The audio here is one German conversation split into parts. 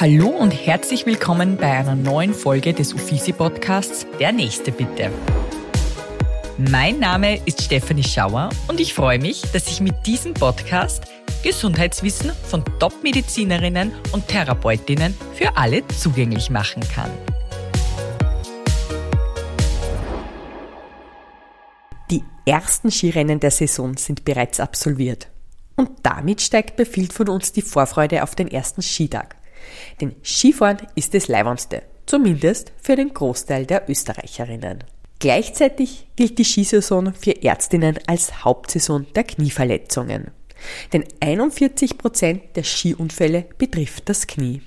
Hallo und herzlich willkommen bei einer neuen Folge des Uffizi Podcasts Der Nächste bitte. Mein Name ist Stefanie Schauer und ich freue mich, dass ich mit diesem Podcast Gesundheitswissen von Top-Medizinerinnen und Therapeutinnen für alle zugänglich machen kann. Die ersten Skirennen der Saison sind bereits absolviert. Und damit steigt bei vielen von uns die Vorfreude auf den ersten Skitag. Denn Skifahren ist das Leiwandste, zumindest für den Großteil der Österreicherinnen. Gleichzeitig gilt die Skisaison für Ärztinnen als Hauptsaison der Knieverletzungen. Denn 41 Prozent der Skiunfälle betrifft das Knie.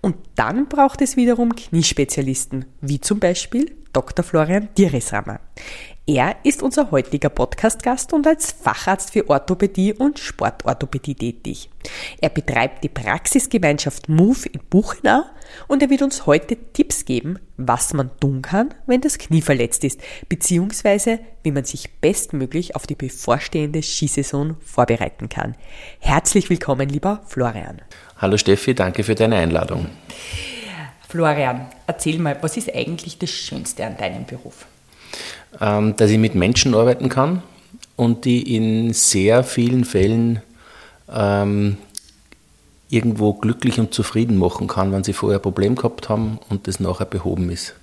Und dann braucht es wiederum Kniespezialisten, wie zum Beispiel Dr. Florian Dieresrammer. Er ist unser heutiger Podcast-Gast und als Facharzt für Orthopädie und Sportorthopädie tätig. Er betreibt die Praxisgemeinschaft MOVE in Buchenau und er wird uns heute Tipps geben, was man tun kann, wenn das Knie verletzt ist, beziehungsweise wie man sich bestmöglich auf die bevorstehende Skisaison vorbereiten kann. Herzlich willkommen, lieber Florian. Hallo Steffi, danke für deine Einladung. Florian, erzähl mal, was ist eigentlich das Schönste an deinem Beruf? Ähm, dass ich mit Menschen arbeiten kann und die in sehr vielen Fällen ähm, irgendwo glücklich und zufrieden machen kann, wenn sie vorher ein Problem gehabt haben und das nachher behoben ist.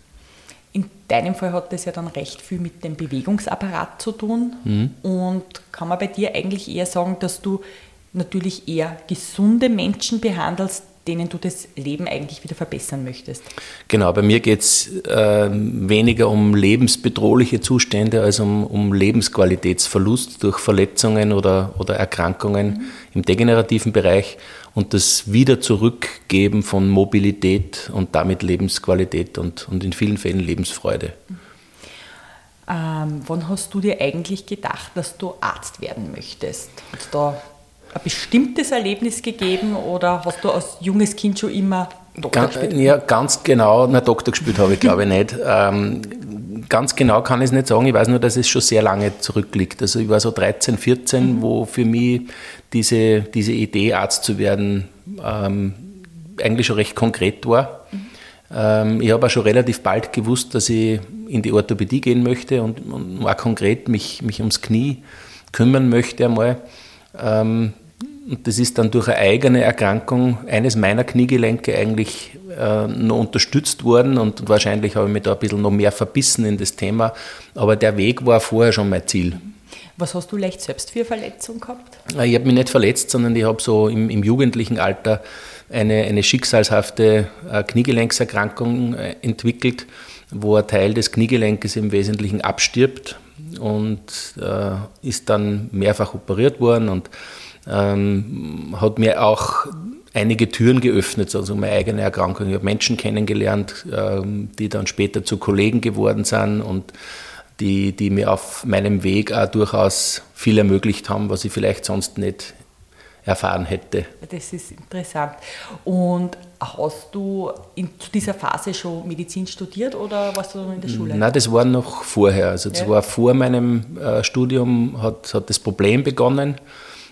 In deinem Fall hat das ja dann recht viel mit dem Bewegungsapparat zu tun. Mhm. Und kann man bei dir eigentlich eher sagen, dass du natürlich eher gesunde Menschen behandelst, denen du das Leben eigentlich wieder verbessern möchtest. Genau, bei mir geht es äh, weniger um lebensbedrohliche Zustände als um, um Lebensqualitätsverlust durch Verletzungen oder, oder Erkrankungen mhm. im degenerativen Bereich und das Wiederzurückgeben von Mobilität und damit Lebensqualität und, und in vielen Fällen Lebensfreude. Ähm, wann hast du dir eigentlich gedacht, dass du Arzt werden möchtest? Hat da ein bestimmtes Erlebnis gegeben oder hast du als junges Kind schon immer Doktor ganz, gespielt? Ja, ganz genau, na Doktor gespielt habe ich glaube ich nicht. Ähm, ganz genau kann ich es nicht sagen, ich weiß nur, dass es schon sehr lange zurückliegt. Also ich war so 13, 14, mhm. wo für mich diese, diese Idee, Arzt zu werden, ähm, eigentlich schon recht konkret war. Mhm. Ähm, ich habe auch schon relativ bald gewusst, dass ich in die Orthopädie gehen möchte und, und auch konkret mich, mich ums Knie kümmern möchte einmal. Ähm, und das ist dann durch eine eigene Erkrankung eines meiner Kniegelenke eigentlich äh, noch unterstützt worden und wahrscheinlich habe ich mich da ein bisschen noch mehr verbissen in das Thema. Aber der Weg war vorher schon mein Ziel. Was hast du leicht selbst für Verletzung gehabt? Äh, ich habe mich nicht verletzt, sondern ich habe so im, im jugendlichen Alter eine, eine schicksalshafte äh, Kniegelenkserkrankung äh, entwickelt, wo ein Teil des Kniegelenkes im Wesentlichen abstirbt und äh, ist dann mehrfach operiert worden und ähm, hat mir auch einige Türen geöffnet, also meine eigene Erkrankung. Ich habe Menschen kennengelernt, ähm, die dann später zu Kollegen geworden sind und die, die mir auf meinem Weg auch durchaus viel ermöglicht haben, was ich vielleicht sonst nicht erfahren hätte. Das ist interessant. Und hast du in zu dieser Phase schon Medizin studiert oder warst du in der Schule? Nein, das war noch vorher. Also das ja. war vor meinem äh, Studium hat, hat das Problem begonnen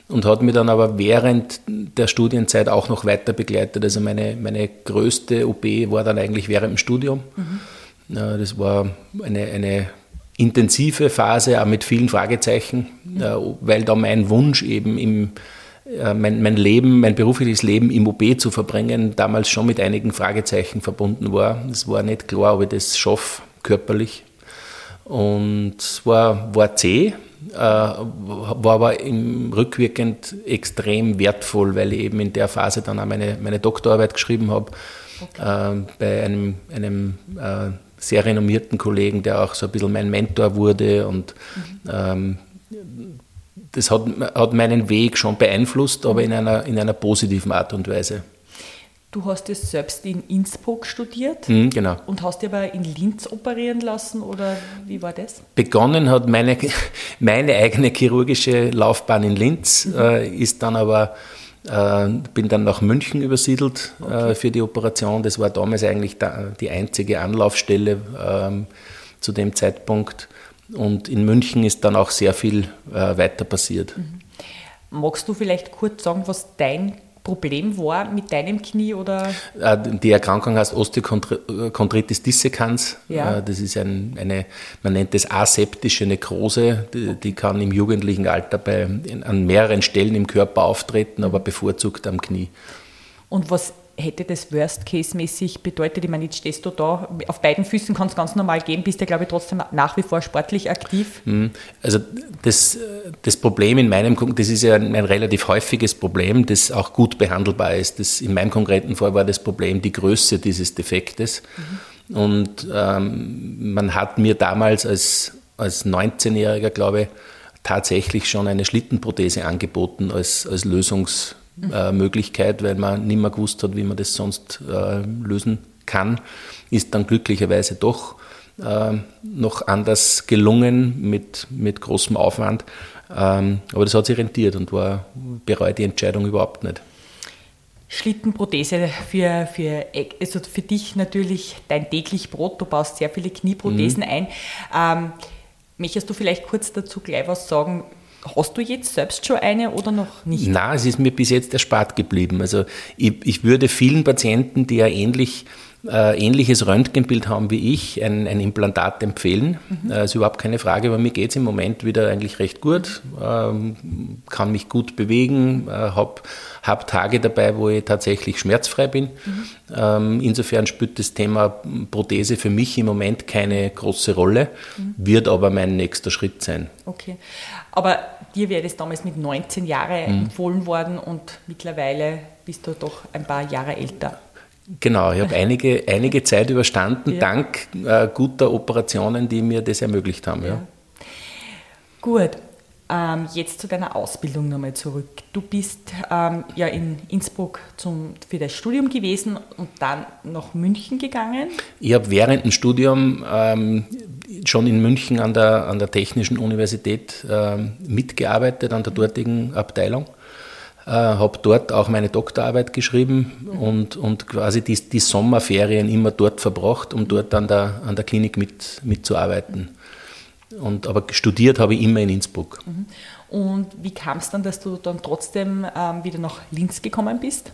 und hat mich dann aber während der Studienzeit auch noch weiter begleitet. Also meine, meine größte OP war dann eigentlich während dem Studium. Mhm. Das war eine, eine intensive Phase, auch mit vielen Fragezeichen, mhm. weil da mein Wunsch eben im mein, mein Leben, mein berufliches Leben im OP zu verbringen, damals schon mit einigen Fragezeichen verbunden war. Es war nicht klar, ob ich das schaffe, körperlich. Und es war, war zäh, äh, war aber im rückwirkend extrem wertvoll, weil ich eben in der Phase dann auch meine, meine Doktorarbeit geschrieben habe. Okay. Äh, bei einem, einem äh, sehr renommierten Kollegen, der auch so ein bisschen mein Mentor wurde und mhm. ähm, das hat, hat meinen Weg schon beeinflusst, aber in einer, in einer positiven Art und Weise. Du hast es selbst in Innsbruck studiert mhm, genau. und hast dich aber in Linz operieren lassen oder wie war das? Begonnen hat meine, meine eigene chirurgische Laufbahn in Linz, mhm. äh, ist dann aber, äh, bin dann nach München übersiedelt äh, okay. äh, für die Operation. Das war damals eigentlich da, die einzige Anlaufstelle ähm, zu dem Zeitpunkt. Und in München ist dann auch sehr viel äh, weiter passiert. Mhm. Magst du vielleicht kurz sagen, was dein Problem war mit deinem Knie oder? Äh, die Erkrankung heißt Osteochondritis dissecans. Ja. Äh, das ist ein, eine, man nennt es aseptische Nekrose. Die, die, kann im jugendlichen Alter bei, an mehreren Stellen im Körper auftreten, aber bevorzugt am Knie. Und was hätte das Worst-Case-mäßig bedeutet? Ich meine, jetzt stehst du da, auf beiden Füßen kann es ganz normal gehen, bist ja, glaube ich, trotzdem nach wie vor sportlich aktiv. Hm. Also das, das Problem in meinem, das ist ja ein, ein, relativ häufiges Problem, das auch gut behandelbar ist. Das, in meinem konkreten Fall war das Problem die Größe dieses Defektes. Mhm. Und ähm, man hat mir damals als, als 19-Jähriger, glaube ich, tatsächlich schon eine Schlittenprothese angeboten als, als Lösungs äh, Möglichkeit, weil man nicht mehr gewusst hat, wie man das sonst äh, lösen kann, ist dann glücklicherweise doch äh, noch anders gelungen mit, mit großem Aufwand. Ähm, aber das hat sich rentiert und war bereut die Entscheidung überhaupt nicht. Schlittenprothese für, für, also für dich natürlich dein täglich Brot. Du baust sehr viele Knieprothesen mhm. ein. Ähm, möchtest du vielleicht kurz dazu gleich was sagen? Hast du jetzt selbst schon eine oder noch nicht? Nein, es ist mir bis jetzt erspart geblieben. Also ich, ich würde vielen Patienten, die ja ähnlich äh, ähnliches Röntgenbild haben wie ich, ein, ein Implantat empfehlen. Mhm. Äh, ist überhaupt keine Frage. Bei mir geht es im Moment wieder eigentlich recht gut. Ähm, kann mich gut bewegen, äh, habe hab Tage dabei, wo ich tatsächlich schmerzfrei bin. Mhm. Ähm, insofern spielt das Thema Prothese für mich im Moment keine große Rolle, mhm. wird aber mein nächster Schritt sein. Okay. Aber dir wäre das damals mit 19 Jahren mhm. empfohlen worden und mittlerweile bist du doch ein paar Jahre älter. Genau, ich habe einige, einige Zeit überstanden, ja. dank äh, guter Operationen, die mir das ermöglicht haben. Ja. ja. Gut, ähm, jetzt zu deiner Ausbildung nochmal zurück. Du bist ähm, ja in Innsbruck zum, für das Studium gewesen und dann nach München gegangen. Ich habe während dem Studium ähm, schon in München an der, an der Technischen Universität ähm, mitgearbeitet, an der dortigen Abteilung äh, habe dort auch meine Doktorarbeit geschrieben und, und quasi die, die Sommerferien immer dort verbracht, um dort an der, an der Klinik mit, mitzuarbeiten. Und, aber studiert habe ich immer in Innsbruck. Mhm. Und wie kam es dann, dass du dann trotzdem ähm, wieder nach Linz gekommen bist?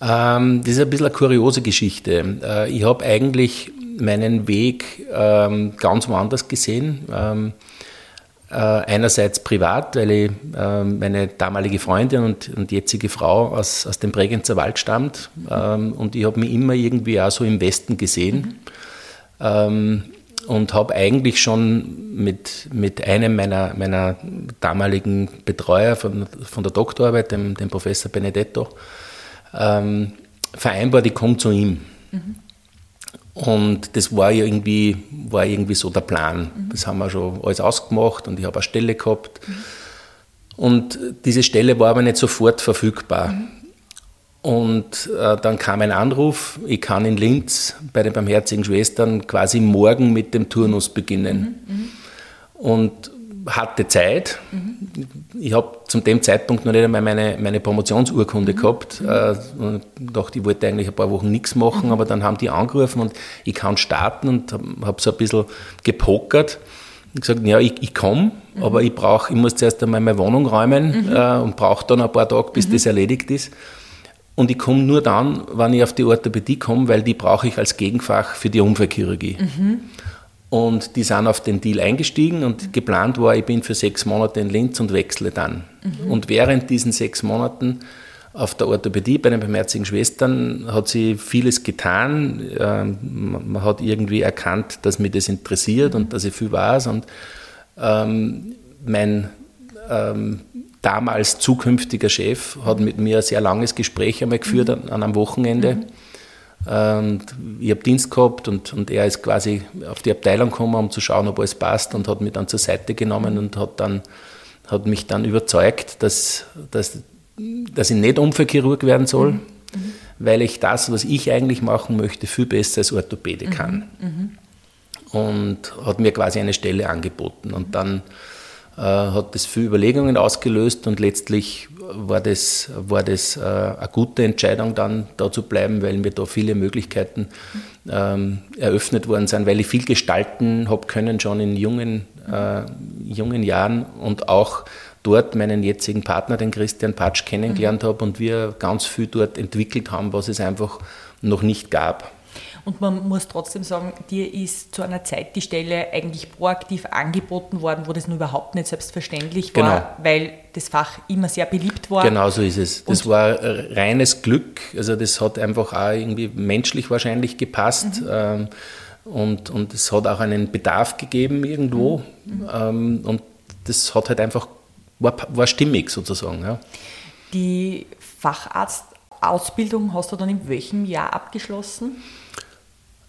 Ähm, das ist ein bisschen eine kuriose Geschichte. Äh, ich habe eigentlich meinen Weg ähm, ganz woanders gesehen. Ähm, äh, einerseits privat, weil ich, äh, meine damalige Freundin und, und jetzige Frau aus, aus dem Bregenzer Wald stammt ähm, und ich habe mich immer irgendwie auch so im Westen gesehen mhm. und habe eigentlich schon mit, mit einem meiner, meiner damaligen Betreuer von, von der Doktorarbeit, dem, dem Professor Benedetto, ähm, vereinbart, ich komme zu ihm. Mhm. Und das war ja irgendwie, war irgendwie so der Plan. Mhm. Das haben wir schon alles ausgemacht und ich habe eine Stelle gehabt. Mhm. Und diese Stelle war aber nicht sofort verfügbar. Mhm. Und äh, dann kam ein Anruf, ich kann in Linz bei den Barmherzigen Schwestern quasi morgen mit dem Turnus beginnen. Mhm. Mhm. Und hatte Zeit. Mhm. Ich habe zu dem Zeitpunkt noch nicht einmal meine, meine Promotionsurkunde mhm. gehabt. Äh, und dachte, ich wollte eigentlich ein paar Wochen nichts machen, mhm. aber dann haben die angerufen und ich kann starten und habe hab so ein bisschen gepokert. Und gesagt, ja, ich, ich komme, mhm. aber ich brauche, ich muss zuerst einmal meine Wohnung räumen mhm. äh, und brauche dann ein paar Tage, bis das erledigt ist. Und ich komme nur dann, wenn ich auf die Orthopädie komme, weil die brauche ich als Gegenfach für die Unfallchirurgie. Mhm. Und die sind auf den Deal eingestiegen und geplant war, ich bin für sechs Monate in Linz und wechsle dann. Mhm. Und während diesen sechs Monaten auf der Orthopädie bei den barmherzigen Schwestern hat sie vieles getan. Ähm, man hat irgendwie erkannt, dass mich das interessiert und dass ich viel weiß. Und ähm, mein ähm, damals zukünftiger Chef hat mit mir ein sehr langes Gespräch einmal geführt mhm. an, an, einem Wochenende. Mhm und ich habe Dienst gehabt und, und er ist quasi auf die Abteilung gekommen, um zu schauen, ob alles passt und hat mich dann zur Seite genommen und hat, dann, hat mich dann überzeugt, dass, dass, dass ich nicht Unfallchirurg werden soll, mhm. Mhm. weil ich das, was ich eigentlich machen möchte, viel besser als Orthopäde kann. Mhm. mhm. Und hat mir quasi eine Stelle angeboten. Und dann hat das viele Überlegungen ausgelöst und letztlich war das, war das äh, eine gute Entscheidung, dann da zu bleiben, weil mir da viele Möglichkeiten ähm, eröffnet worden sind, weil ich viel gestalten habe können schon in jungen, äh, jungen Jahren und auch dort meinen jetzigen Partner, den Christian Patsch, kennengelernt mhm. habe und wir ganz viel dort entwickelt haben, was es einfach noch nicht gab. Und man muss trotzdem sagen, dir ist zu einer Zeit die Stelle eigentlich proaktiv angeboten worden, wo das nur überhaupt nicht selbstverständlich war, genau. weil das Fach immer sehr beliebt war. Genau so ist es. Das und war reines Glück. Also das hat einfach auch irgendwie menschlich wahrscheinlich gepasst. Mhm. Ähm, und, und es hat auch einen Bedarf gegeben irgendwo. Mhm. Ähm, und das hat halt einfach, war, war stimmig sozusagen. Ja. Die Facharztausbildung hast du dann in welchem Jahr abgeschlossen?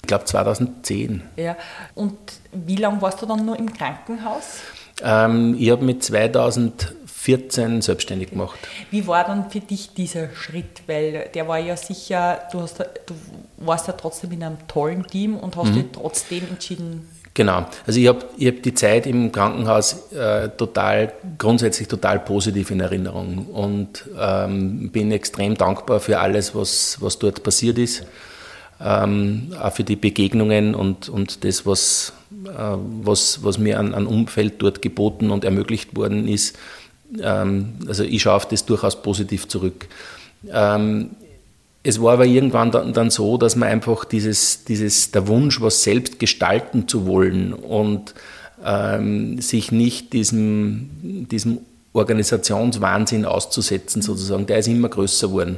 Ich glaube 2010. Ja. Und wie lange warst du dann nur im Krankenhaus? Ähm, ich habe mit 2014 selbstständig gemacht. Wie war dann für dich dieser Schritt? Weil der war ja sicher, du, hast, du warst ja trotzdem in einem tollen Team und hast mhm. dich trotzdem entschieden. Genau, also ich habe ich hab die Zeit im Krankenhaus äh, total, grundsätzlich total positiv in Erinnerung und ähm, bin extrem dankbar für alles, was, was dort passiert ist ähm, auch für die Begegnungen und, und das, was, äh, was, was mir an, an Umfeld dort geboten und ermöglicht worden ist. Ähm, also ich schaue auf das durchaus positiv zurück. Ähm, es war aber irgendwann dann, dann, so, dass man einfach dieses, dieses, der Wunsch, was selbst gestalten zu wollen und ähm, sich nicht diesem, diesem Organisationswahnsinn auszusetzen, sozusagen, der ist immer größer geworden.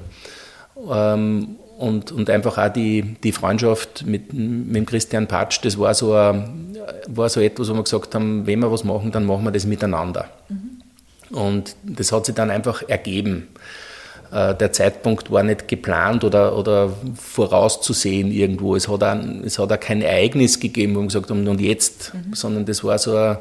Und, und einfach auch die, die Freundschaft mit, mit Christian Patsch, das war so, ein, war so etwas, wo wir gesagt haben, wenn wir was machen, dann machen wir das miteinander. Mhm. Und das hat sich dann einfach ergeben. Äh, der Zeitpunkt war nicht geplant oder, oder vorauszusehen irgendwo. Es hat, auch, es hat auch kein Ereignis gegeben, wo wir gesagt haben, und jetzt, mhm. sondern das war so ein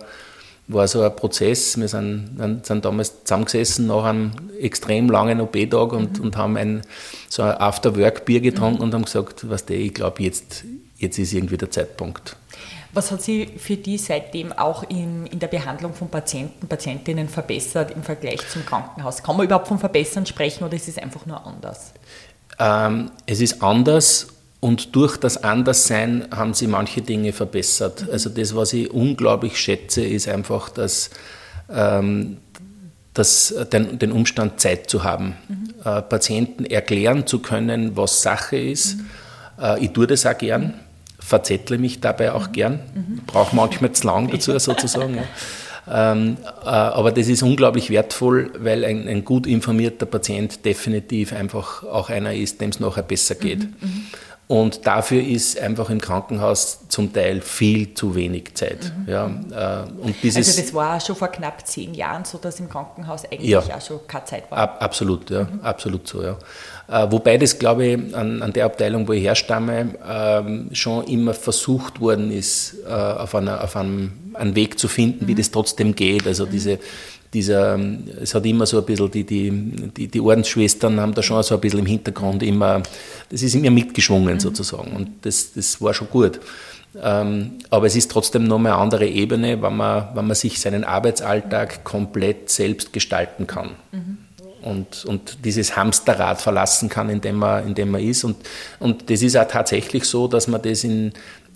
war so ein Prozess. Wir sind, sind damals zusammengesessen nach einem extrem langen OP-Tag und, mhm. und haben ein, so ein After-Work-Bier getrunken mhm. und haben gesagt, was der, ich glaube, jetzt, jetzt ist irgendwie der Zeitpunkt. Was hat sich für die seitdem auch in, in der Behandlung von Patienten, Patientinnen verbessert im Vergleich zum Krankenhaus? Kann man überhaupt von Verbessern sprechen oder ist es einfach nur anders? Ähm, es ist anders und durch das Anderssein haben sie manche Dinge verbessert. Also das, was ich unglaublich schätze, ist einfach, dass, ähm, dass den, den, Umstand Zeit zu haben, mhm. äh, Patienten erklären zu können, was Sache ist. Mhm. Äh, ich tue das auch gern, verzettle mich dabei auch mhm. gern, brauche manchmal zu lang dazu sozusagen. Ja. Ähm, äh, aber das ist unglaublich wertvoll, weil ein, ein, gut informierter Patient definitiv einfach auch einer ist, dem es nachher besser geht. Mhm, mhm. Und dafür ist einfach im Krankenhaus zum Teil viel zu wenig Zeit. Mhm. Ja, äh, und dieses, also das war schon vor knapp zehn Jahren so, dass im Krankenhaus eigentlich ja, auch schon keine Zeit war. Ab, absolut, ja, mhm. absolut so. Ja. Äh, wobei das, glaube ich, an, an, der Abteilung, wo ich herstamme, ähm, schon immer versucht worden ist, äh, auf, einer, auf einem, einen Weg zu finden, mhm. wie das trotzdem geht. Also mhm. diese dieser, es hat immer so ein bisschen, die, die, die, die Ordensschwestern haben da schon so ein bisschen im Hintergrund immer, das ist immer mitgeschwungen mhm. sozusagen und das, das war schon gut. Ähm, aber es ist trotzdem noch eine andere Ebene, wenn man, wenn man sich seinen Arbeitsalltag komplett selbst gestalten kann. Mhm. Und, und dieses Hamsterrad verlassen kann, in dem man, in dem man ist. Und, und das ist auch tatsächlich so, dass man das in,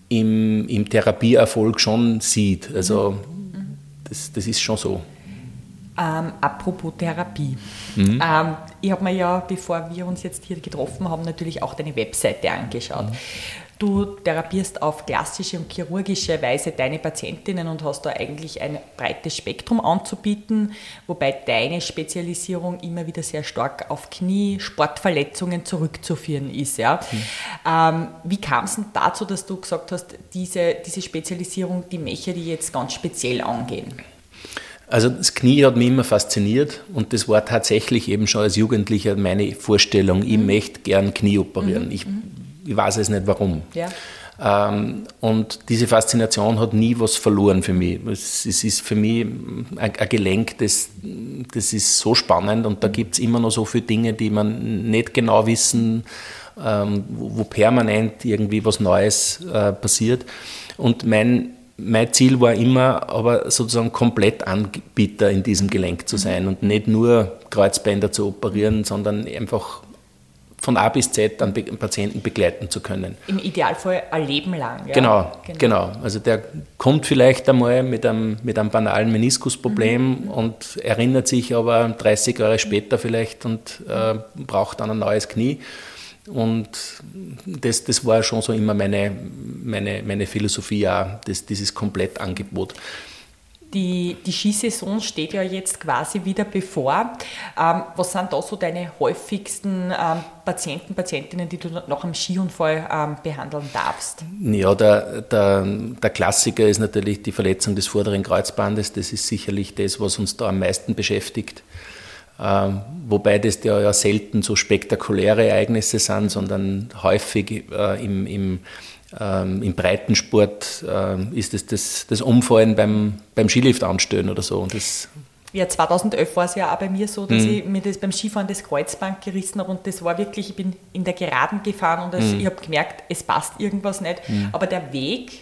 im, im Therapieerfolg schon sieht. Also mhm. das, das ist schon so. Ähm, apropos Therapie. Mhm. Ähm, ich habe mir ja, bevor wir uns jetzt hier getroffen haben, natürlich auch deine Webseite angeschaut. Mhm. Du therapierst auf klassische und chirurgische Weise deine Patientinnen und hast da eigentlich ein breites Spektrum anzubieten, wobei deine Spezialisierung immer wieder sehr stark auf Knie, Sportverletzungen zurückzuführen ist. Ja? Mhm. Ähm, wie kam es denn dazu, dass du gesagt hast, diese, diese Spezialisierung, die möchte die jetzt ganz speziell angehen? Also das Knie hat mich immer fasziniert und das war tatsächlich eben schon als Jugendlicher meine Vorstellung, ich mhm. möchte gern Knie operieren. Mhm. Ich, ich, weiß es nicht warum. Ja. Ähm, und diese Faszination hat nie was verloren für mich. Es, es ist für mich ein, ein, Gelenk, das, das ist so spannend und da gibt es immer noch so viele Dinge, die man nicht genau wissen, ähm, wo, wo, permanent irgendwie was Neues äh, passiert. Und mein mein Ziel war immer, aber sozusagen komplett Anbieter in diesem Gelenk zu sein und nicht nur Kreuzbänder zu operieren, sondern einfach von A bis Z einen Patienten begleiten zu können. Im Idealfall ein Leben lang. Ja? Genau, genau, genau, Also der kommt vielleicht einmal mit einem, mit einem banalen Meniskusproblem mhm. und erinnert sich aber 30 Jahre später vielleicht und äh, braucht dann ein neues Knie. Und das, das war schon so immer meine, meine, meine Philosophie, auch, das, dieses Komplettangebot. Die, die Skisaison steht ja jetzt quasi wieder bevor. Ähm, was sind da so deine häufigsten ähm, Patienten, Patientinnen, die du nach einem Skiunfall ähm, behandeln darfst? Ja, der, der, der Klassiker ist natürlich die Verletzung des vorderen Kreuzbandes. Das ist sicherlich das, was uns da am meisten beschäftigt. Ähm, wobei das ja, ja, selten so spektakuläre Ereignisse sind, sondern häufig äh, im, im, ähm, im Breitensport äh, ist es das, das Umfallen beim, beim Skilift anstellen oder so. Und das ja, 2011 war es ja auch bei mir so, dass mhm. ich mir das beim Skifahren das Kreuzband gerissen habe und das war wirklich, ich bin in der Geraden gefahren und das, mhm. ich habe gemerkt, es passt irgendwas nicht, mhm. aber der Weg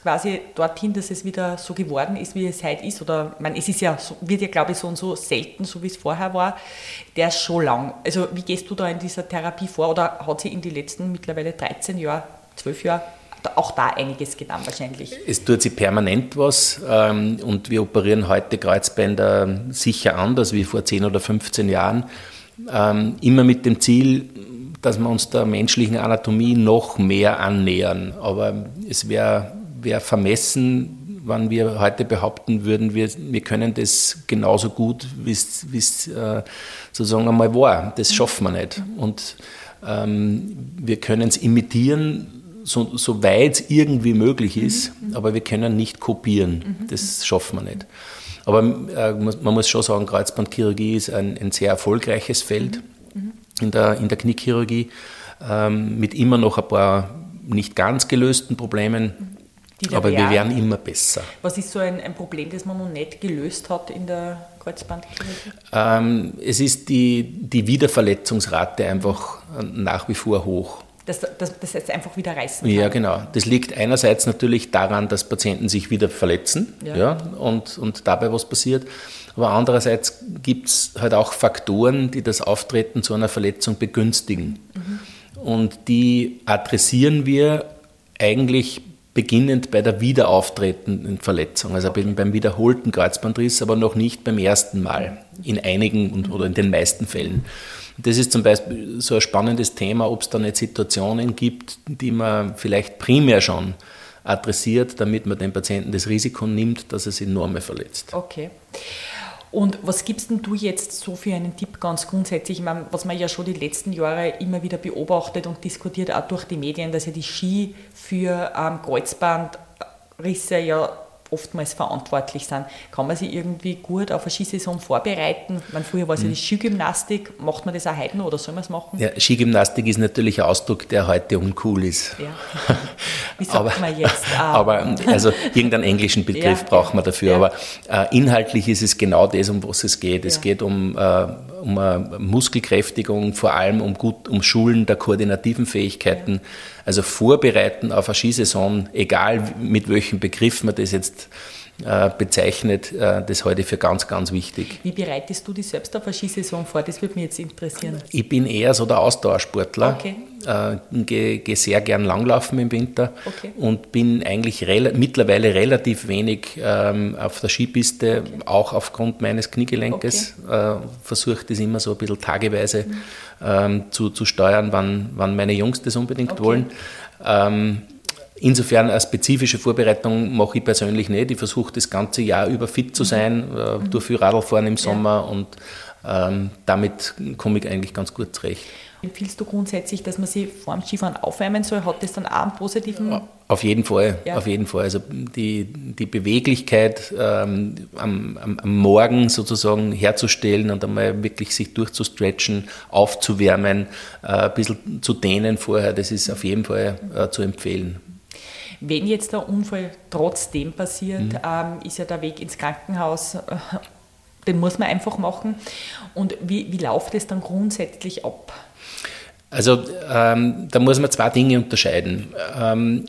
quasi dorthin, dass es wieder so geworden ist, wie es heute ist. Oder man, es ist ja, wird ja, glaube ich, so und so selten, so wie es vorher war. Der ist schon lang. Also wie gehst du da in dieser Therapie vor? Oder hat sie in den letzten mittlerweile 13 Jahren, 12 Jahren auch da einiges getan wahrscheinlich. Es tut sich permanent was ähm, und wir operieren heute Kreuzbänder sicher anders wie vor 10 oder 15 Jahren. Ähm, immer mit dem Ziel, dass wir uns der menschlichen Anatomie noch mehr annähern. Aber es wäre wäre vermessen, wenn wir heute behaupten würden, wir, wir können das genauso gut, wie es äh, sozusagen einmal war. Das schaffen wir nicht. Und ähm, wir können es imitieren, so, so weit es irgendwie möglich ist, mhm. aber wir können nicht kopieren. Mhm. Das schaffen wir nicht. Aber äh, man muss schon sagen, Kreuzbandchirurgie ist ein, ein sehr erfolgreiches Feld mhm. in, der, in der Kniechirurgie ähm, mit immer noch ein paar nicht ganz gelösten Problemen. Aber wir werden immer besser. Was ist so ein, ein, Problem, das man noch nicht gelöst hat in der Kreuzbandchirurgie? Ähm, es ist die, die Wiederverletzungsrate einfach nach wie vor hoch. Das, das, das heißt einfach wieder reißen kann. Ja, genau. Das liegt einerseits natürlich daran, dass Patienten sich wieder verletzen ja. ja und, und dabei was passiert. Aber andererseits gibt es halt auch Faktoren, die das Auftreten zu einer Verletzung begünstigen. Mhm. Und die adressieren wir eigentlich beginnend bei der wiederauftretenden Verletzung, also okay. beim wiederholten Kreuzbandriss, aber noch nicht beim ersten Mal, in einigen oder in den meisten Fällen. Das ist zum Beispiel so ein spannendes Thema, ob es da nicht Situationen gibt, die man vielleicht primär schon adressiert, damit man dem Patienten das Risiko nimmt, dass er sich enorm verletzt. Okay. Und was gibst denn du jetzt so für einen Tipp ganz grundsätzlich? Ich meine, was man ja schon die letzten Jahre immer wieder beobachtet und diskutiert, auch durch die Medien, dass ja die Ski für ähm, Kreuzbandrisse ja oftmals verantwortlich sind. Kann man sich irgendwie gut auf eine Skisaison vorbereiten? Man früher war es ja die mhm. Skigymnastik. Macht man das auch heute noch oder soll man es machen? Ja, Skigymnastik ist natürlich ein Ausdruck, der heute uncool ist. Ja. Wie sagt aber, man jetzt? Ah. Aber also irgendeinen englischen Begriff ja, braucht man dafür. Ja. Aber äh, inhaltlich ist es genau das, um was es geht. Es geht um, äh, um eine Muskelkräftigung, vor allem um, gut, um Schulen der koordinativen Fähigkeiten. Also vorbereiten auf eine Skisaison, egal mit welchem Begriff man das jetzt äh, bezeichnet, äh, das ich für ganz, ganz wichtig. Wie bereitest du dich selbst auf eine Skisaison vor? Das würde mich jetzt interessieren. Ich bin eher so der Ausdauersportler. Okay. Äh, Gehe geh sehr gern langlaufen im Winter okay. und bin eigentlich rel mittlerweile relativ wenig ähm, auf der Skipiste, okay. auch aufgrund meines Kniegelenkes. Okay. Äh, Versuche das immer so ein bisschen tageweise mhm. ähm, zu, zu steuern, wann, wann meine Jungs das unbedingt wollen. Ähm, Insofern eine spezifische Vorbereitung mache ich persönlich nicht. Ich versuche das ganze Jahr über fit zu mhm. sein, äh, mhm. durch viel Radlfahren im Sommer ja. und ähm, damit komme ich eigentlich ganz gut zurecht. Empfiehlst du grundsätzlich, dass man sich vor dem Skifahren aufwärmen soll? Hat das dann auch einen positiven? Auf jeden Fall, ja. auf jeden Fall. Also die, die Beweglichkeit ähm, am, am, am, Morgen sozusagen herzustellen und einmal wirklich sich durchzustretchen, aufzuwärmen, äh, ein bisschen zu dehnen vorher, das ist auf jeden Fall äh, zu empfehlen. Wenn jetzt der Unfall trotzdem passiert, mhm. ähm, ist ja der Weg ins Krankenhaus, äh, den muss man einfach machen. Und wie, wie läuft es dann grundsätzlich ab? Also ähm, da muss man zwei Dinge unterscheiden. Ähm,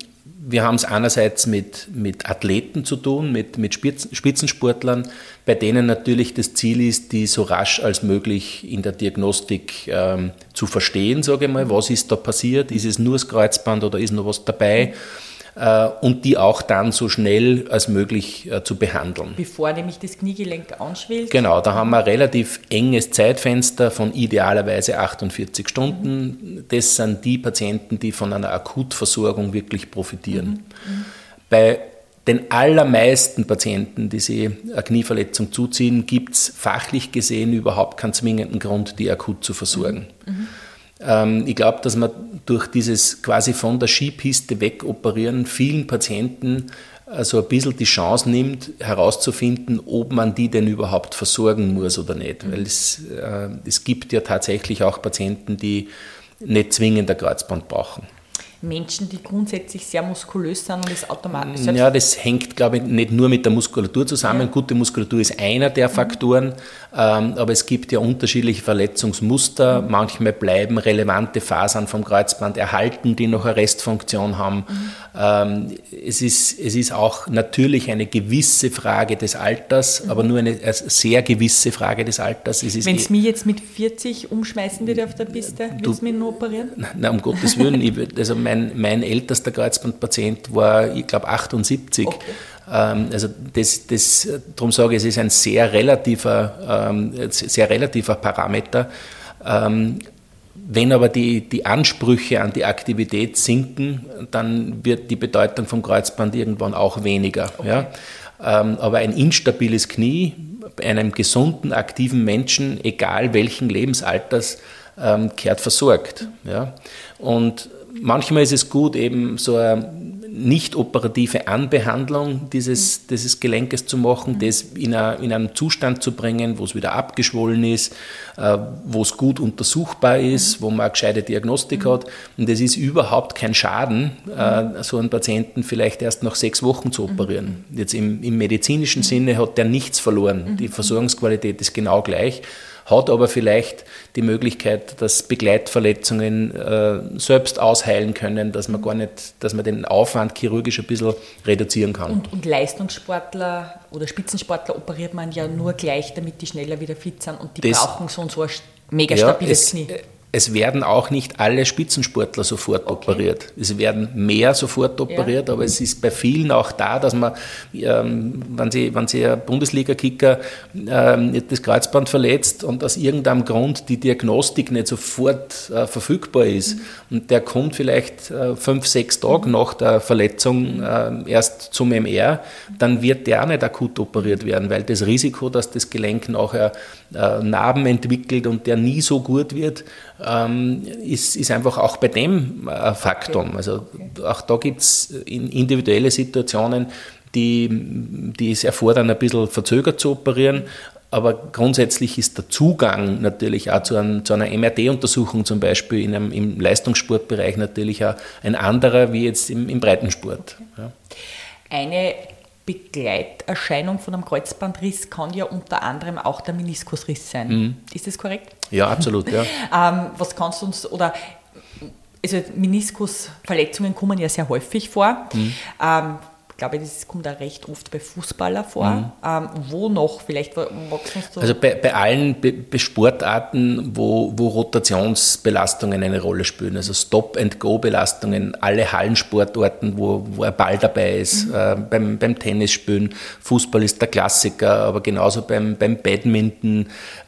wir haben es einerseits mit, mit Athleten zu tun, mit, mit Spitzensportlern, bei denen natürlich das Ziel ist, die so rasch als möglich in der Diagnostik ähm, zu verstehen, sage ich mal, was ist da passiert, ist es nur das Kreuzband oder ist noch was dabei äh, und die auch dann so schnell als möglich äh, zu behandeln. Bevor nämlich das Kniegelenk anschwillt? Genau, da haben wir ein relativ enges Zeitfenster von idealerweise 48 Stunden. Mhm. Das sind die Patienten, die von einer Akutversorgung wirklich profitieren. Mhm. Mhm. Bei den allermeisten Patienten, die sich eine Knieverletzung zuziehen, gibt es fachlich gesehen überhaupt keinen zwingenden Grund, die akut zu versorgen. Mhm. Ähm, ich glaube, dass man durch dieses quasi von der Skipiste wegoperieren vielen Patienten also ein bisschen die Chance nimmt, herauszufinden, ob man die denn überhaupt versorgen muss oder nicht. Mhm. Weil es, äh, es gibt ja tatsächlich auch Patienten, die nicht zwingend ein Kreuzband brauchen. Menschen, die grundsätzlich sehr muskulös sind und das automatisch. Ja, das hängt, glaube ich, nicht nur mit der Muskulatur zusammen. Ja. Gute Muskulatur ist einer der mhm. Faktoren, mhm. ähm, aber es gibt ja unterschiedliche Verletzungsmuster. Mhm. Manchmal bleiben relevante Fasern vom Kreuzband erhalten, die noch eine Restfunktion haben. Mhm. Ähm, es, ist, es ist auch natürlich eine gewisse Frage des Alters, mhm. aber nur eine, eine, sehr gewisse Frage des Alters. Wenn es mich jetzt mit 40 umschmeißen würde auf der Piste, würdest du mich nur operieren? Nein, um Gottes Willen. ich, also mein mein, mein ältester Kreuzbandpatient war, ich glaube, 78. Okay. Ähm, also das, das, darum sage ich, es ist ein sehr relativer, ähm, sehr relativer Parameter. Ähm, wenn aber die, die Ansprüche an die Aktivität sinken, dann wird die Bedeutung vom Kreuzband irgendwann auch weniger. Okay. Ja? Aber ein instabiles Knie bei einem gesunden, aktiven Menschen, egal welchen Lebensalters, ähm, kehrt versorgt. Ja? Und manchmal ist es gut, eben so eine nicht operative Anbehandlung dieses, dieses Gelenkes zu machen, das in, a, in einen Zustand zu bringen, wo es wieder abgeschwollen ist, äh, wo es gut untersuchbar ist, wo man eine gescheite Diagnostik hat. Und es ist überhaupt kein Schaden, äh, so einen Patienten vielleicht erst nach sechs Wochen zu operieren. Jetzt im, im medizinischen Sinne hat der nichts verloren. Die Versorgungsqualität ist genau gleich hat aber vielleicht die Möglichkeit, dass Begleitverletzungen äh, selbst ausheilen können, dass man gar nicht, dass man den Aufwand chirurgisch ein bisschen reduzieren kann. Und, und Leistungssportler oder Spitzensportler operiert man ja nur gleich, damit die schneller wieder fit sind und die das, brauchen so und so ein mega stabiles ja, es, Knie es werden auch nicht alle Spitzensportler sofort okay. operiert. Es werden mehr sofort operiert, ja. aber es ist bei vielen auch da, dass man, ähm, wenn sie, wenn sie ein Bundesliga-Kicker ähm, das Kreuzband verletzt und aus irgendeinem Grund die Diagnostik nicht sofort äh, verfügbar ist mhm. und der kommt vielleicht äh, fünf, sechs Tage mhm. nach der Verletzung äh, erst zum MR, dann wird der auch nicht akut operiert werden, weil das Risiko, dass das Gelenk nachher äh, Narben entwickelt und der nie so gut wird, ähm, ist, ist einfach auch bei dem ein äh, Faktum. Also auch da gibt es individuelle Situationen, die, die es erfordern, ein bisschen verzögert zu operieren. Aber grundsätzlich ist der Zugang natürlich auch zu, einem, zu einer MRT-Untersuchung zum Beispiel in einem, im Leistungssportbereich natürlich auch ein anderer wie jetzt im, im Breitensport. Ja. Eine Begleiterscheinung von einem Kreuzbandriss kann ja unter anderem auch der Meniskusriss sein. Mhm. Ist das korrekt? Ja, absolut. Ja. ähm, was kannst du uns, oder also Meniskusverletzungen kommen ja sehr häufig vor. Mhm. Ähm, ich glaube, das kommt auch recht oft bei Fußballern vor. Mhm. Ähm, wo noch? Vielleicht magst du Also bei, bei allen Be Be Sportarten, wo, wo Rotationsbelastungen eine Rolle spielen, also Stop-and-Go-Belastungen, alle Hallensportarten, wo, wo ein Ball dabei ist, mhm. äh, beim, beim Tennisspielen, Fußball ist der Klassiker, aber genauso beim, beim Badminton,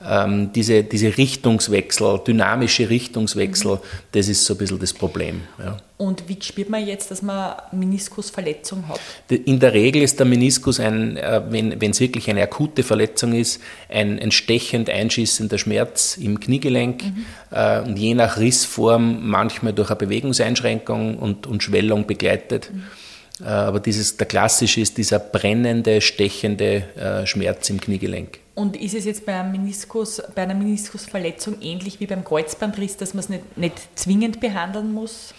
ähm, diese, diese Richtungswechsel, dynamische Richtungswechsel, mhm. das ist so ein bisschen das Problem. Ja. Und wie spürt man jetzt, dass man Meniskusverletzung hat? In der Regel ist der Meniskus, ein, äh, wenn es wirklich eine akute Verletzung ist, ein, ein stechend einschießender Schmerz im Kniegelenk mhm. äh, und je nach Rissform manchmal durch eine Bewegungseinschränkung und, und Schwellung begleitet. Mhm. Äh, aber dieses, der klassische ist dieser brennende, stechende Schmerz im Kniegelenk. Und ist es jetzt bei, einem Meniskus, bei einer Meniskusverletzung ähnlich wie beim Kreuzbandriss, dass man es nicht, nicht zwingend behandeln muss?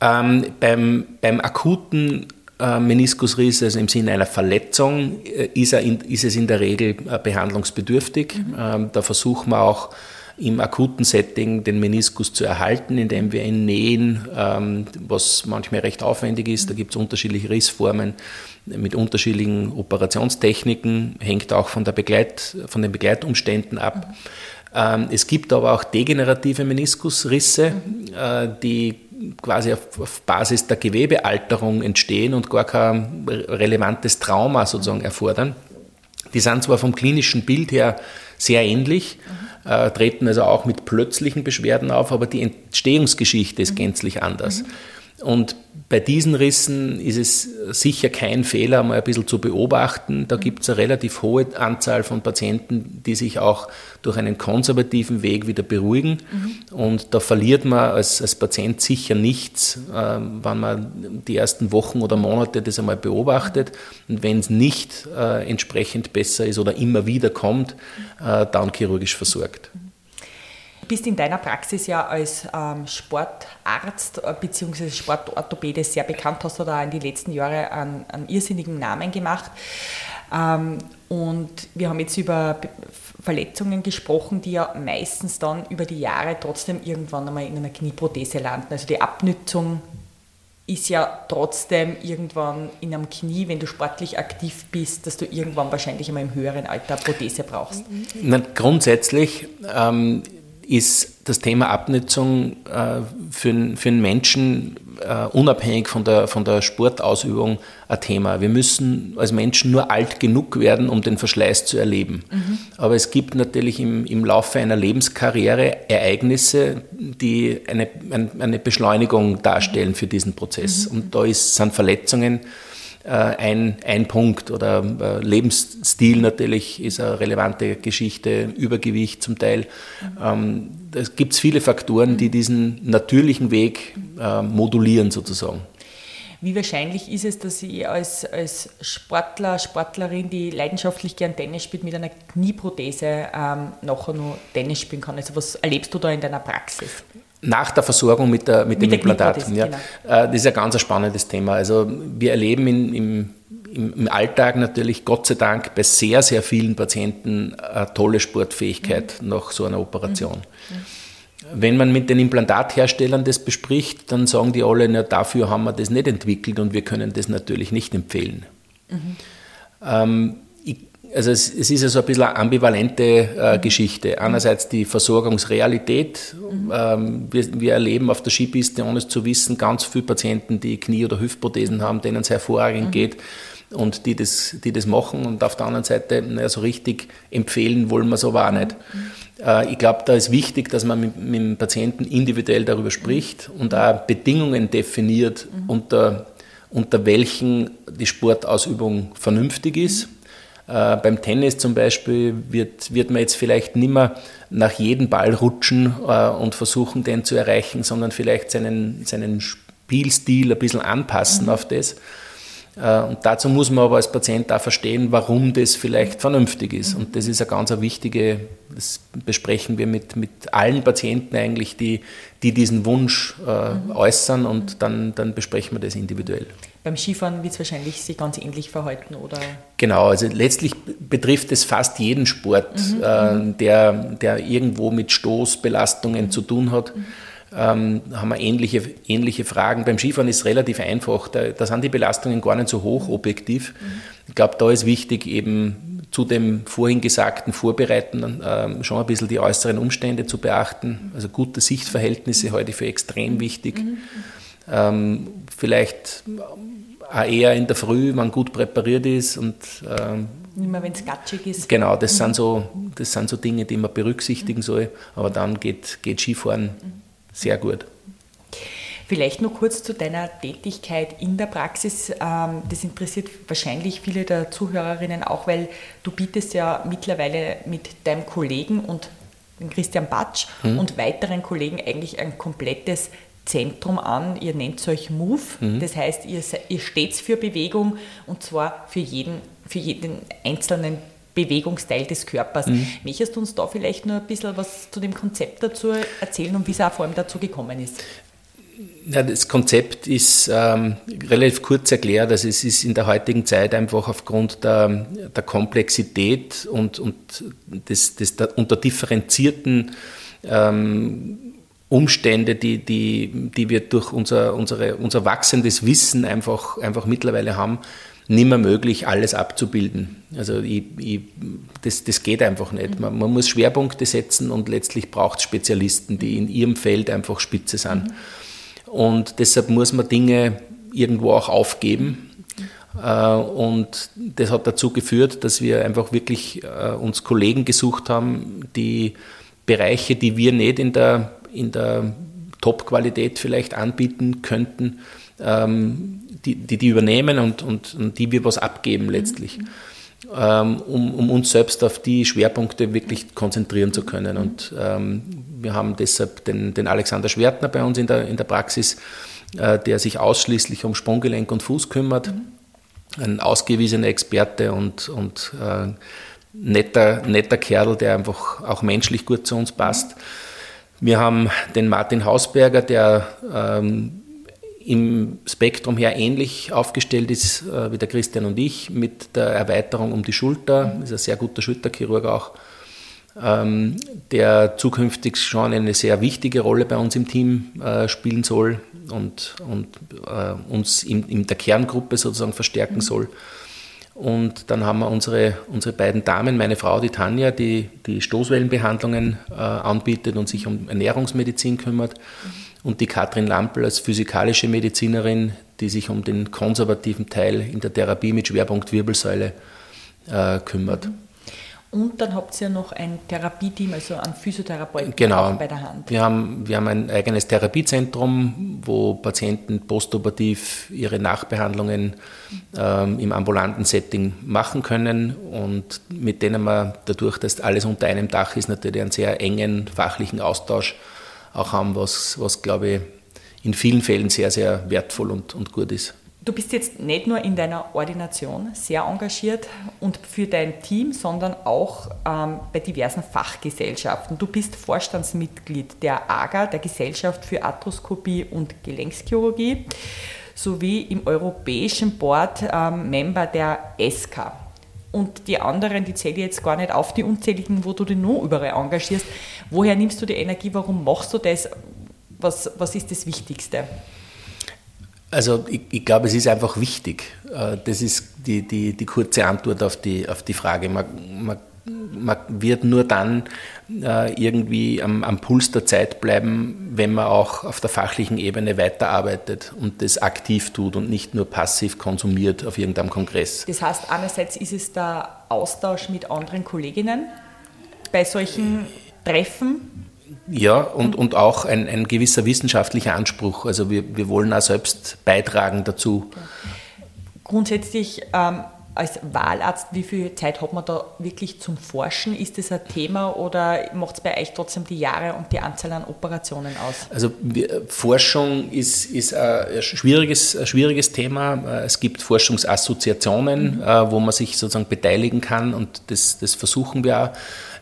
Ähm, beim, beim akuten äh, Meniskusriss, also im Sinne einer Verletzung, äh, ist, in, ist es in der Regel äh, behandlungsbedürftig. Mhm. Ähm, da versuchen wir auch im akuten Setting den Meniskus zu erhalten, indem wir ihn nähen, ähm, was manchmal recht aufwendig ist. Da gibt es unterschiedliche Rissformen mit unterschiedlichen Operationstechniken, hängt auch von, der Begleit, von den Begleitumständen ab. Ähm, es gibt aber auch degenerative Meniskusrisse, äh, die quasi auf, auf, Basis der Gewebealterung entstehen und gar kein relevantes Trauma sozusagen erfordern. Die sind zwar vom klinischen Bild her sehr ähnlich, mhm. äh, treten also auch mit plötzlichen Beschwerden auf, aber die Entstehungsgeschichte ist mhm. gänzlich anders. Mhm. Und bei diesen Rissen ist es sicher kein Fehler, mal ein bisschen zu beobachten. Da gibt es eine relativ hohe Anzahl von Patienten, die sich auch durch einen konservativen Weg wieder beruhigen. Mhm. Und da verliert man als, als Patient sicher nichts, äh, wenn man die ersten Wochen oder Monate das einmal beobachtet. Und wenn es nicht äh, entsprechend besser ist oder immer wieder kommt, äh, dann chirurgisch versorgt. Mhm bist in deiner Praxis ja als ähm, Sportarzt äh, bzw. Sportorthopäde sehr bekannt, hast du da in den letzten Jahren einen, einen irrsinnigen Namen gemacht. Ähm, und wir haben jetzt über Verletzungen gesprochen, die ja meistens dann über die Jahre trotzdem irgendwann einmal in einer Knieprothese landen. Also die Abnützung ist ja trotzdem irgendwann in einem Knie, wenn du sportlich aktiv bist, dass du irgendwann wahrscheinlich einmal im höheren Alter Prothese brauchst. Na, grundsätzlich ähm, ist das Thema Abnutzung äh, für, für einen Menschen äh, unabhängig von der, von der Sportausübung ein Thema. Wir müssen als Menschen nur alt genug werden, um den Verschleiß zu erleben. Mhm. Aber es gibt natürlich im, im Laufe einer Lebenskarriere Ereignisse, die eine, eine Beschleunigung darstellen für diesen Prozess. Mhm. Und da ist, sind Verletzungen ein, ein Punkt oder äh, Lebensstil natürlich ist eine relevante Geschichte, Übergewicht zum Teil. Ähm, es gibt viele Faktoren, die diesen natürlichen Weg äh, modulieren sozusagen. Wie wahrscheinlich ist es, dass ich als, als Sportler, Sportlerin, die leidenschaftlich gern Tennis spielt, mit einer Knieprothese ähm, nachher nur Tennis spielen kann? Also was erlebst du da in deiner Praxis? Nach der Versorgung mit, der, mit, mit dem Implantat. Ja. Genau. Äh, das ist ein ganz spannendes Thema. Also wir erleben in, im, im, Alltag natürlich Gott sei Dank bei sehr, sehr vielen Patienten eine tolle Sportfähigkeit mhm. nach so einer Operation. Mhm. Wenn man mit den Implantatherstellern das bespricht, dann sagen die alle, na, dafür haben wir das nicht entwickelt und wir können das natürlich nicht empfehlen. Mhm. Ähm, also es, es, ist ja so ein bisschen eine ambivalente äh, Geschichte. Einerseits die Versorgungsrealität. Mhm. Ähm, wir, wir, erleben auf der Skipiste, ohne es zu wissen, ganz viele Patienten, die Knie- oder Hüftprothesen haben, denen es hervorragend mhm. geht und die das, die das machen. Und auf der anderen Seite, naja, so richtig empfehlen wollen wir es aber auch nicht. Mhm. Äh, ich glaube, da ist wichtig, dass man mit, mit, dem Patienten individuell darüber spricht und auch Bedingungen definiert, mhm. unter, unter welchen die Sportausübung vernünftig ist äh, beim Tennis zum Beispiel wird, wird man jetzt vielleicht nicht mehr nach jedem Ball rutschen äh, und versuchen, den zu erreichen, sondern vielleicht seinen, seinen Spielstil ein bisschen anpassen mhm. auf das. Äh, und dazu muss man aber als Patient auch verstehen, warum das vielleicht vernünftig ist. Und das ist eine ganz wichtige, das besprechen wir mit, mit allen Patienten eigentlich, die, die diesen Wunsch äh, mhm. äußern und dann, dann besprechen wir das individuell. Beim Skifahren wird es wahrscheinlich sich ganz ähnlich verhalten, oder? Genau, also letztlich betrifft es fast jeden Sport, mhm. äh, der, der irgendwo mit Stoßbelastungen mhm. zu tun hat. Mhm ähm, haben wir ähnliche, ähnliche Fragen. Beim Skifahren ist es relativ einfach, da, da sind die Belastungen gar nicht so hoch objektiv. Mhm. Ich glaube, da ist wichtig, eben zu dem vorhin gesagten Vorbereiten äh, schon ein bisschen die äußeren Umstände zu beachten. Also gute Sichtverhältnisse halte ich für extrem wichtig. Mhm. Ähm, vielleicht auch eher in der Früh, wenn man gut präpariert ist und ähm, nicht mehr, wenn es gatschig ist. Genau, das, mhm. sind so, das sind so Dinge, die man berücksichtigen soll. Aber dann geht, geht Skifahren mhm sehr gut. Vielleicht noch kurz zu deiner Tätigkeit in der Praxis. Ähm, das interessiert wahrscheinlich viele der Zuhörerinnen auch, weil du bietest ja mittlerweile mit deinem Kollegen und Christian Batsch mhm. und weiteren Kollegen eigentlich ein komplettes Zentrum an. Ihr nennt es euch Move. Mhm. Das heißt, ihr, ihr steht für Bewegung und zwar für jeden, für jeden einzelnen Bewegungsteil des Körpers. Mhm. Möchtest du uns da vielleicht nur ein bisschen was zu dem Konzept dazu erzählen und wie es auch vor allem dazu gekommen ist? Ja, das Konzept ist ähm, relativ kurz erklärt. Also es ist in der heutigen Zeit einfach aufgrund der, der Komplexität und, und des, des der, unter differenzierten ähm, Umstände, die, die, die wir durch unser, unsere, unser wachsendes Wissen einfach, einfach mittlerweile haben, nicht mehr möglich, alles abzubilden. Also ich, ich, das, das geht einfach nicht. Man, man, muss Schwerpunkte setzen und letztlich braucht es Spezialisten, die in ihrem Feld einfach spitze sind. Und deshalb muss man Dinge irgendwo auch aufgeben. Äh, und das hat dazu geführt, dass wir einfach wirklich äh, uns Kollegen gesucht haben, die Bereiche, die wir nicht in der, in der Top-Qualität vielleicht anbieten könnten, ähm, die, die, die übernehmen und, und, und, die wir was abgeben letztlich, ähm, um, um uns selbst auf die Schwerpunkte wirklich konzentrieren zu können. Und ähm, wir haben deshalb den, den Alexander Schwertner bei uns in der, in der Praxis, äh, der sich ausschließlich um Sprunggelenk und Fuß kümmert. Ein ausgewiesener Experte und, und äh, netter, netter Kerl, der einfach auch menschlich gut zu uns passt. Wir haben den Martin Hausberger, der ähm, im Spektrum her ähnlich aufgestellt ist äh, wie der Christian und ich, mit der Erweiterung um die Schulter, ist ein sehr guter Schulterchirurg auch, ähm, der zukünftig schon eine sehr wichtige Rolle bei uns im Team äh, spielen soll und, und äh, uns in, in, der Kerngruppe sozusagen verstärken soll. Und dann haben wir unsere, unsere beiden Damen, meine Frau, die Tanja, die die Stoßwellenbehandlungen äh, anbietet und sich um Ernährungsmedizin kümmert und die Katrin Lampel als physikalische Medizinerin, die sich um den konservativen Teil in der Therapie mit Schwerpunkt Wirbelsäule äh, kümmert. Und dann habt ihr noch ein Therapieteam, also einen Physiotherapeuten genau. bei der Hand. Wir haben, wir haben ein eigenes Therapiezentrum, wo Patienten postoperativ ihre Nachbehandlungen ähm, im ambulanten Setting machen können und mit denen man dadurch, dass alles unter einem Dach ist, natürlich einen sehr engen fachlichen Austausch auch haben, was, was glaube ich, in vielen Fällen sehr, sehr wertvoll und, und gut ist. Du bist jetzt nicht nur in deiner Ordination sehr engagiert und für dein Team, sondern auch ähm, bei diversen Fachgesellschaften. Du bist Vorstandsmitglied der AGA, der Gesellschaft für Arthroskopie und Gelenkschirurgie, sowie im Europäischen Board ähm, Member der ESCA. Und die anderen, die zähle ich jetzt gar nicht auf, die unzähligen, wo du dich noch überall engagierst. Woher nimmst du die Energie? Warum machst du das? Was, was ist das Wichtigste? Also ich, ich, glaube, es ist einfach wichtig. Äh, das ist die, die, die kurze Antwort auf die, auf die Frage. Man, man, man wird nur dann äh, irgendwie am, am, Puls der Zeit bleiben, wenn man auch auf der fachlichen Ebene weiterarbeitet und das aktiv tut und nicht nur passiv konsumiert auf irgendeinem Kongress. Das heißt, einerseits ist es der Austausch mit anderen Kolleginnen bei solchen Treffen, ja, und, und auch ein, ein gewisser wissenschaftlicher Anspruch. Also wir, wir wollen auch selbst beitragen dazu. Grundsätzlich ähm, als Wahlarzt, wie viel Zeit hat man da wirklich zum Forschen? Ist das ein Thema oder macht es bei euch trotzdem die Jahre und die Anzahl an Operationen aus? Also Forschung ist, ist ein, schwieriges, ein schwieriges Thema. Es gibt Forschungsassoziationen, mhm. Äh, wo man sich sozusagen beteiligen kann und das, das versuchen wir auch.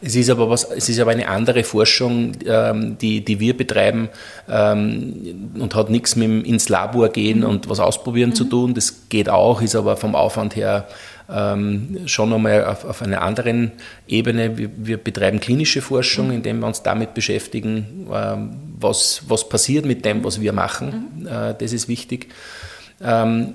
Es ist aber, was, es ist aber eine andere Forschung, ähm, die, die wir betreiben ähm, und hat nichts mit dem ins Labor gehen mhm. und was ausprobieren mhm. zu tun. Das geht auch, ist aber vom Aufwand her ähm, schon einmal auf, auf einer anderen Ebene. Wir, wir, betreiben klinische Forschung, mhm. indem wir uns damit beschäftigen, ähm, was, was passiert mit dem, was wir machen. Mhm. Äh, das ist wichtig. Ähm,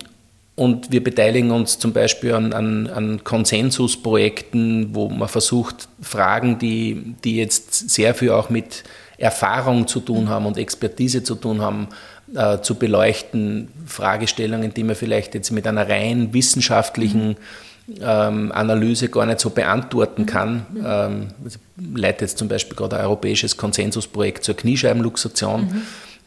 und wir beteiligen uns zum Beispiel an, an, an, Konsensusprojekten, wo man versucht, Fragen, die, die jetzt sehr viel auch mit Erfahrung zu tun haben und Expertise zu tun haben, äh, zu beleuchten. Fragestellungen, die man vielleicht jetzt mit einer rein wissenschaftlichen ähm, Analyse gar nicht so beantworten kann. Ähm, leitet jetzt zum Beispiel gerade ein europäisches Konsensusprojekt zur Kniescheibenluxation. Mhm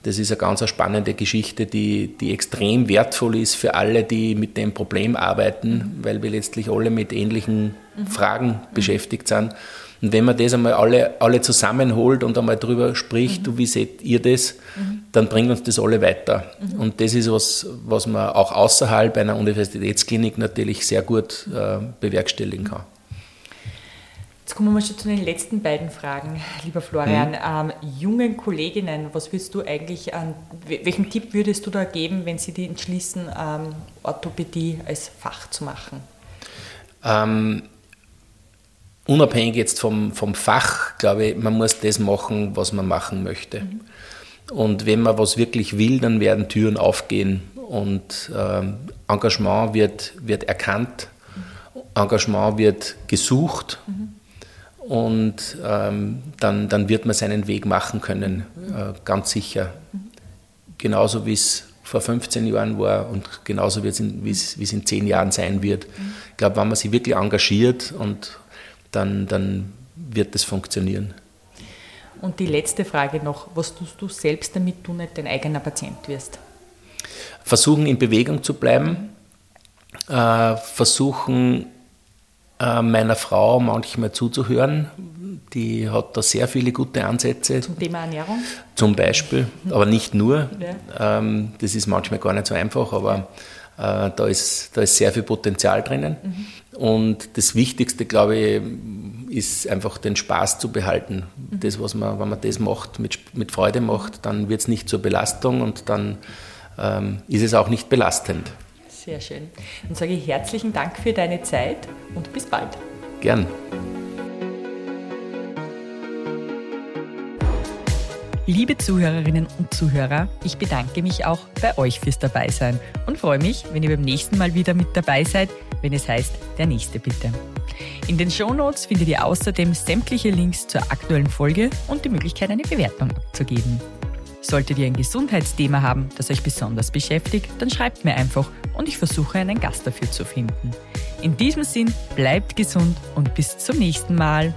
das ist eine ganz spannende Geschichte, die, die extrem wertvoll ist für alle, die mit dem Problem arbeiten, weil wir letztlich alle mit ähnlichen Fragen mhm. beschäftigt sind. Und wenn man das einmal alle, alle zusammenholt und einmal darüber spricht, mhm. du, wie seht ihr das, mhm. Dann bringt uns das alle weiter. Mhm. Und das ist was, was man auch außerhalb einer Universitätsklinik natürlich sehr gut äh, bewerkstelligen kann. Jetzt kommen wir schon zu den letzten beiden Fragen, lieber Florian. Mhm. Ähm, jungen Kolleginnen, was würdest du eigentlich an, welchen Tipp würdest du da geben, wenn sie die entschließen, ähm, Orthopädie als Fach zu machen? Ähm, unabhängig jetzt vom, vom Fach, glaube ich, man muss das machen, was man machen möchte. Mhm. Und wenn man was wirklich will, dann werden Türen aufgehen und ähm, Engagement wird, wird erkannt, Engagement wird gesucht mhm. und ähm, dann, dann wird man seinen Weg machen können, äh, ganz sicher. Mhm. Genauso wie es vor 15 Jahren war und genauso wie es in, wie es, wie es in 10 Jahren sein wird. Ich glaube, wenn man sich wirklich engagiert und dann, dann wird das funktionieren. Und die letzte Frage noch, was tust du selbst, damit du nicht dein eigener Patient wirst? Versuchen in Bewegung zu bleiben, äh, versuchen äh, meiner Frau manchmal zuzuhören. Die hat da sehr viele gute Ansätze. Zum Thema Ernährung? Zum Beispiel, aber nicht nur. Ja. Ähm, das ist manchmal gar nicht so einfach, aber äh, da, ist, da ist sehr viel Potenzial drinnen. Mhm. Und das Wichtigste, glaube ich, ist einfach den Spaß zu behalten. Mhm. Das, was man, wenn man das macht, mit, mit Freude macht, dann wird es nicht zur Belastung und dann ähm, ist es auch nicht belastend. Sehr schön. Dann sage ich herzlichen Dank für deine Zeit und bis bald. Gern. Liebe Zuhörerinnen und Zuhörer, ich bedanke mich auch bei euch fürs Dabeisein und freue mich, wenn ihr beim nächsten Mal wieder mit dabei seid, wenn es heißt, der nächste bitte. In den Shownotes findet ihr außerdem sämtliche Links zur aktuellen Folge und die Möglichkeit, eine Bewertung abzugeben. Solltet ihr ein Gesundheitsthema haben, das euch besonders beschäftigt, dann schreibt mir einfach und ich versuche einen Gast dafür zu finden. In diesem Sinn, bleibt gesund und bis zum nächsten Mal.